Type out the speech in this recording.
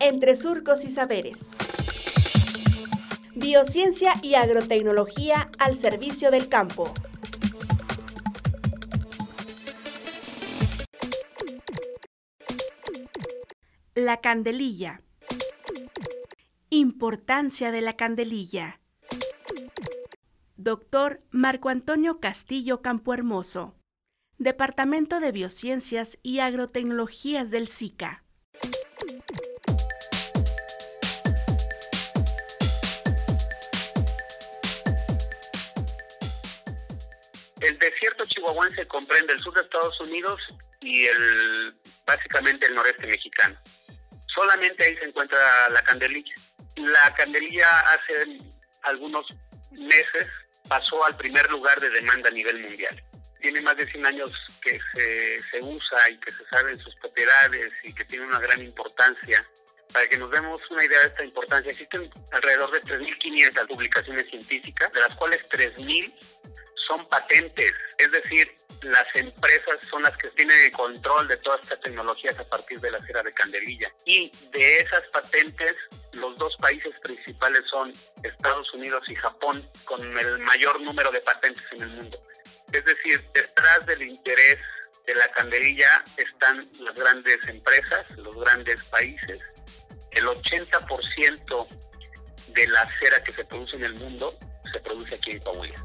entre surcos y saberes. Biociencia y agrotecnología al servicio del campo. La candelilla. Importancia de la candelilla. Doctor Marco Antonio Castillo Campohermoso. Departamento de Biociencias y Agrotecnologías del SICA. El desierto chihuahuense comprende el sur de Estados Unidos y el básicamente el noreste mexicano. Solamente ahí se encuentra la candelilla. La candelilla hace algunos meses pasó al primer lugar de demanda a nivel mundial. Tiene más de 100 años que se, se usa y que se saben sus propiedades y que tiene una gran importancia. Para que nos demos una idea de esta importancia, existen alrededor de 3.500 publicaciones científicas, de las cuales 3.000 son patentes, es decir, las empresas son las que tienen el control de todas estas tecnologías a partir de la cera de candelilla. Y de esas patentes, los dos países principales son Estados Unidos y Japón, con el mayor número de patentes en el mundo. Es decir, detrás del interés de la candelilla están las grandes empresas, los grandes países. El 80% de la cera que se produce en el mundo se produce aquí en Coahuila.